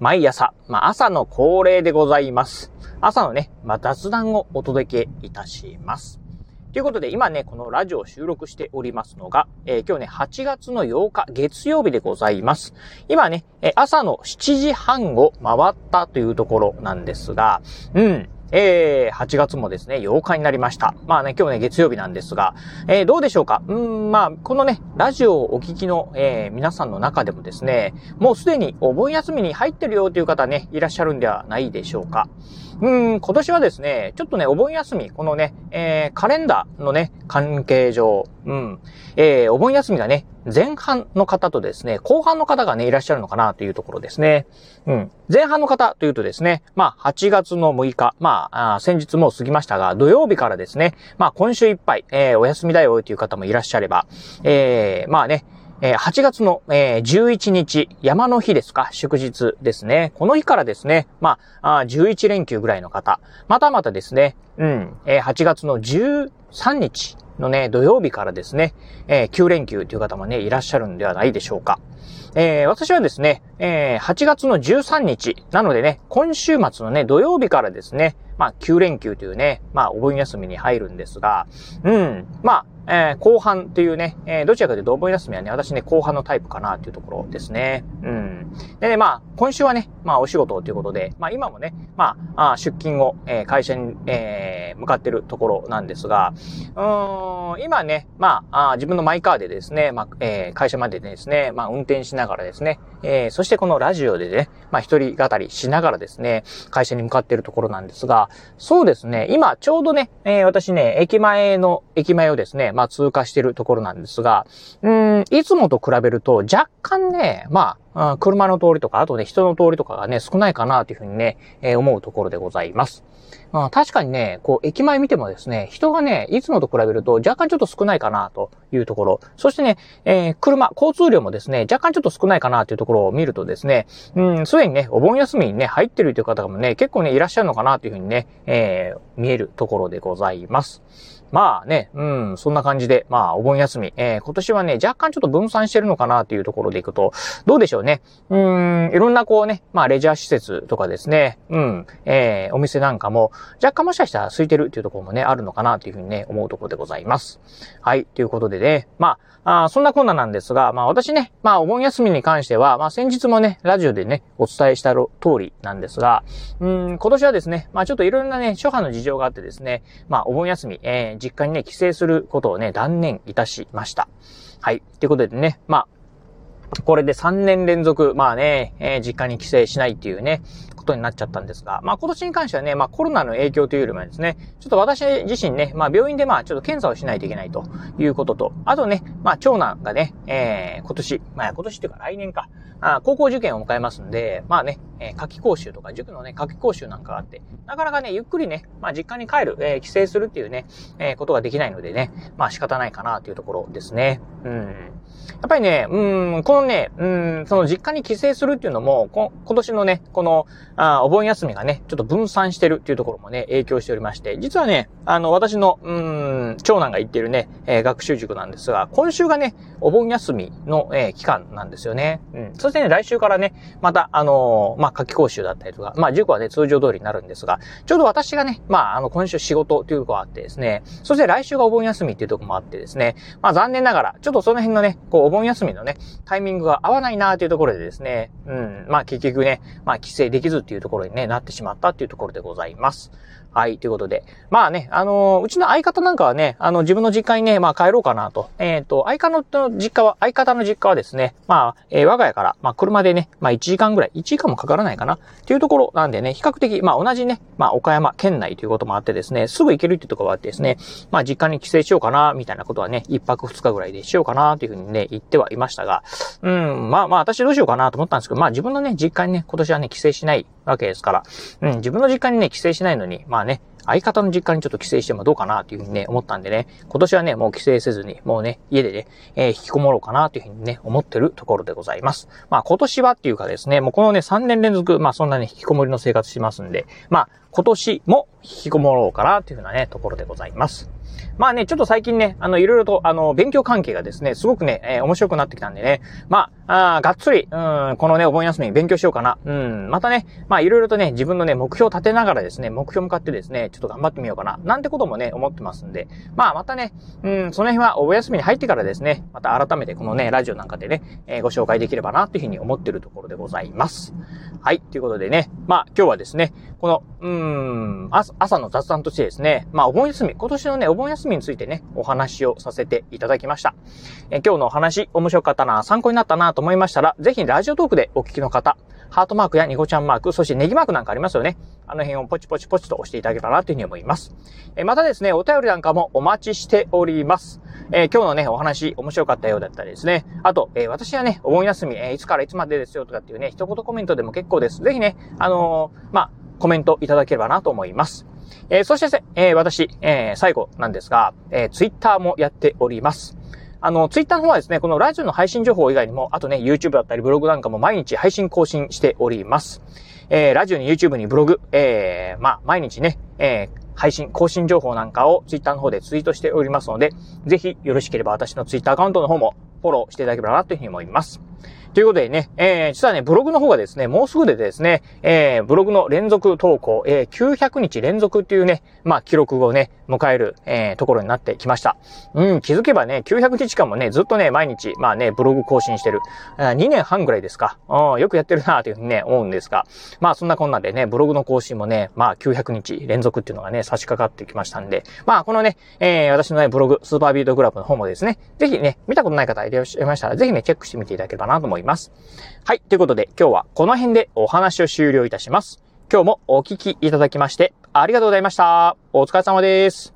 毎朝、まあ、朝の恒例でございます。朝のね、まあ、雑談をお届けいたします。ということで、今ね、このラジオを収録しておりますのが、えー今日ね、8月の8日、月曜日でございます。今ね、朝の7時半を回ったというところなんですが、うん。えー、8月もですね、8日になりました。まあね、今日ね、月曜日なんですが、えーどうでしょうか？うん、まあ、このね、ラジオをお聞きの、えー皆さんの中でもですね、もうすでにお盆休みに入ってるよという方ね、いらっしゃるんではないでしょうか？うん、今年はですね、ちょっとね、お盆休み、このね、えーカレンダーのね、関係上、うん、えーお盆休みがね、前半の方とですね、後半の方がね、いらっしゃるのかなというところですね。うん。前半の方というとですね、まあ、8月の6日、まあ、あ先日も過ぎましたが、土曜日からですね、まあ、今週いっぱい、えーお休みだよという方もいらっしゃれば、えーまあね、え8月の、え11日、山の日ですか、祝日ですね。この日からですね、まあ、11連休ぐらいの方、またまたですね、うん、え8月の13日のね、土曜日からですね、え9連休という方もね、いらっしゃるんではないでしょうか。えー私はですね、えー8月の13日、なのでね、今週末のね、土曜日からですね、まあ、9連休というね、まあ、お盆休みに入るんですが、うん、まあ、えー後半というね、えーどちらかというとお盆休みはね、私ね、後半のタイプかなというところですね。うん。でね、まあ、今週はね、まあ、お仕事ということで、まあ、今もね、まあ、あ出勤を、えー会社に、えー向かってるところなんですが、うーん、今ね、まあ、あ自分のマイカーでですね、まあ、えー会社までですね、まあ、運転しながらですね、えーそしてこのラジオでね、まあ、一人語りしながらですね、会社に向かってるところなんですが、そうですね、今、ちょうどね、えー私ね、駅前の、駅前をですね、まあ、通過してるところなんですが、うーん、いつもと比べると若干ね、まあ、車の通りとか、あとね、人の通りとかがね、少ないかなというふうにね、えー思うところでございます。まあ、確かにね、こう、駅前見てもですね、人がね、いつもと比べると若干ちょっと少ないかなというところ。そしてね、えー車、交通量もですね、若干ちょっと少ないかなというところを見るとですね、うん、すでにね、お盆休みにね、入ってるという方もね、結構ね、いらっしゃるのかなというふうにね、えー見えるところでございます。まあね、うん、そんな感じで、まあ、お盆休み、えー今年はね、若干ちょっと分散してるのかなというところでいくと、どうでしょうね。うん、いろんなこうね、まあ、レジャー施設とかですね、うん、えーお店なんかも、も若干もしかしたら空いてるっていうところもね、あるのかなというふうにね、思うところでございます。はい、ということでね、まあ、あそんなこんななんですが、まあ私ね、まあお盆休みに関しては、まあ先日もね、ラジオでね、お伝えした通りなんですが、うん、今年はですね、まあちょっといろんなね、諸般の事情があってですね、まあお盆休み、えー実家にね、帰省することをね、断念いたしました。はい。ということでね、まあ、これで3年連続、まあね、えー実家に帰省しないっていうね、ことになっちゃったんですが、まあ今年に関してはね、まあコロナの影響というよりもですね、ちょっと私自身ね、まあ病院でまあちょっと検査をしないといけないということと、あとね、まあ長男がね、えー今年、まあ今年っていうか来年か、あ高校受験を迎えますんで、まあね、えー夏季講習とか塾のね、夏季講習なんかがあって、なかなかね、ゆっくりね、まあ実家に帰る、えー帰省するっていうね、えーことができないのでね、まあ仕方ないかなというところですね。うん。やっぱりね、うん、このね、うん、その実家に帰省するっていうのも、こ今年のね、この、あお盆休みがね、ちょっと分散してるっていうところもね、影響しておりまして、実はね、あの、私の、うん、長男が行ってるね、えー学習塾なんですが、今週がね、お盆休みの、えー期間なんですよね。うん。そしてね、来週からね、また、あのーまあ、夏季講習だったりとか、まあ、塾はね、通常通りになるんですが、ちょうど私がね、まあ、あの、今週仕事というところがあってですね、そして来週がお盆休みっていうところもあってですね、まあ、残念ながら、ちょっとその辺のね、こう、お盆休みのね、タイミングが合わないなというところでですね、うん、まあ、結局ね、まあ、帰省できずっていうところにね、なってしまったっていうところでございます。はい、ということで。まあね、あのーうちの相方なんかはね、あの、自分の実家にね、まあ帰ろうかなと。えっ、と、相方の実家は、相方の実家はですね、まあ、えー我が家から、まあ車でね、まあ1時間ぐらい、1時間もかからないかな、っていうところなんでね、比較的、まあ同じね、まあ岡山県内ということもあってですね、すぐ行けるっていうところがあってですね、まあ実家に帰省しようかな、みたいなことはね、1泊2日ぐらいでしようかな、というふうにね、言ってはいましたが、うん、まあまあ私どうしようかなと思ったんですけど、まあ自分のね、実家にね、今年はね、帰省しないわけですから、うん、自分の実家にね、帰省しないのに、まあね、相方の実家にちょっと帰省してもどうかなというふうにね、思ったんでね、今年はね、もう帰省せずに、もうね、家でね、えー、引きこもろうかなというふうにね、思ってるところでございます。まあ今年はっていうかですね、もうこのね、3年連続、まあそんなね、引きこもりの生活しますんで、まあ今年も引きこもろうかなというふうなね、ところでございます。まあね、ちょっと最近ね、あの、いろいろと、あの、勉強関係がですね、すごくね、えー、面白くなってきたんでね、まあ、あがっつり、うん、このね、お盆休みに勉強しようかな。うん、またね、まあ、いろいろとね、自分のね、目標を立てながらですね、目標向かってですね、ちょっと頑張ってみようかな。なんてこともね、思ってますんで、まあ、またね、うん、その辺はお休みに入ってからですね、また改めてこのね、ラジオなんかでね、えー、ご紹介できればな、というふうに思ってるところでございます。はい、ということでね、まあ、今日はですね、この、うん、朝の雑談としてですね、まあ、お盆休み、今年のね、お盆休みについてね、お話をさせていただきました。え今日のお話、面白かったな、参考になったなと思いましたら、ぜひラジオトークでお聞きの方、ハートマークやニコちゃんマーク、そしてネギマークなんかありますよね。あの辺をポチポチポチと押していただけたらなというふうに思います。えまたですね、お便りなんかもお待ちしております。えー、今日のね、お話面白かったようだったりですね。あと、えー、私はね、お盆休み、えー、いつからいつまでですよとかっていうね、一言コメントでも結構です。ぜひね、あのまあ、コメントいただければなと思います。え、そして、え、私、え、最後なんですが、えー、ツイッターもやっております。あの、ツイッターの方はですね、このラジオの配信情報以外にも、あとね、YouTube だったりブログなんかも毎日配信更新しております。えー、ラジオに YouTube にブログ、えー、まあ、毎日ね、えー、配信、更新情報なんかをツイッターの方でツイートしておりますので、ぜひよろしければ私のツイッターアカウントの方もフォローしていただければなというふうに思います。ということでね、えー、実はね、ブログの方がですね、もうすぐでですね、えー、ブログの連続投稿、えー、900日連続っていうね、まあ、記録をね、迎える、えー、ところになってきました。うん、気づけばね、900日間もね、ずっとね、毎日、まあね、ブログ更新してる。2年半ぐらいですか。うん、よくやってるなというふうにね、思うんですが。まあ、そんなこんなでね、ブログの更新もね、まあ、900日連続っていうのがね、差し掛かってきましたんで、まあ、このね、えー、私のね、ブログ、スーパービートグラブの方もですね、ぜひね、見たことない方いらっしゃいましたら、ぜひね、チェックしてみていただければななと思います。はい。ということで、今日はこの辺でお話を終了いたします。今日もお聞きいただきまして、ありがとうございました。お疲れ様です。